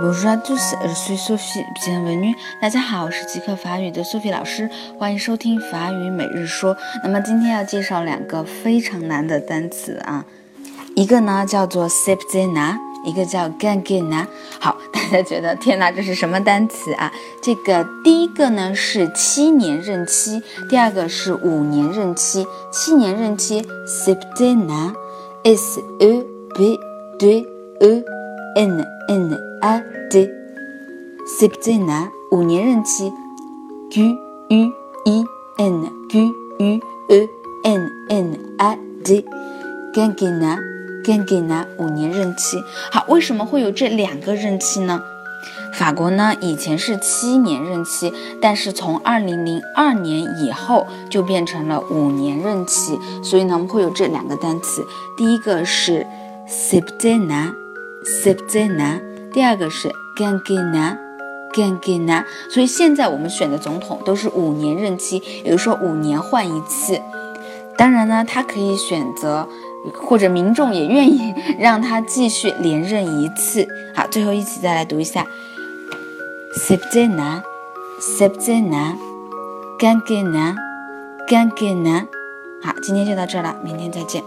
Bonjour à tous, je suis Sophie. Bienvenue. 大家好，我是极客法语的 Sophie 老师，欢迎收听法语每日说。那么今天要介绍两个非常难的单词啊，一个呢叫做 septena，一个叫 gangena。好，大家觉得天哪，这是什么单词啊？这个第一个呢是七年任期，第二个是五年任期。七年任期 septena，s e p t e n n a d septena 五年任期，g u e n g u e n n a D。Gangina quinquennat quinquennat 五年任期。好，为什么会有这两个任期呢？法国呢以前是七年任期，但是从二零零二年以后就变成了五年任期，所以呢我们会有这两个单词，第一个是 septena septena。第二个是 gangena，gangena，所以现在我们选的总统都是五年任期，也就是说五年换一次。当然呢，他可以选择，或者民众也愿意让他继续连任一次。好，最后一起再来读一下 septena，septena，gangena，gangena。好，今天就到这了，明天再见。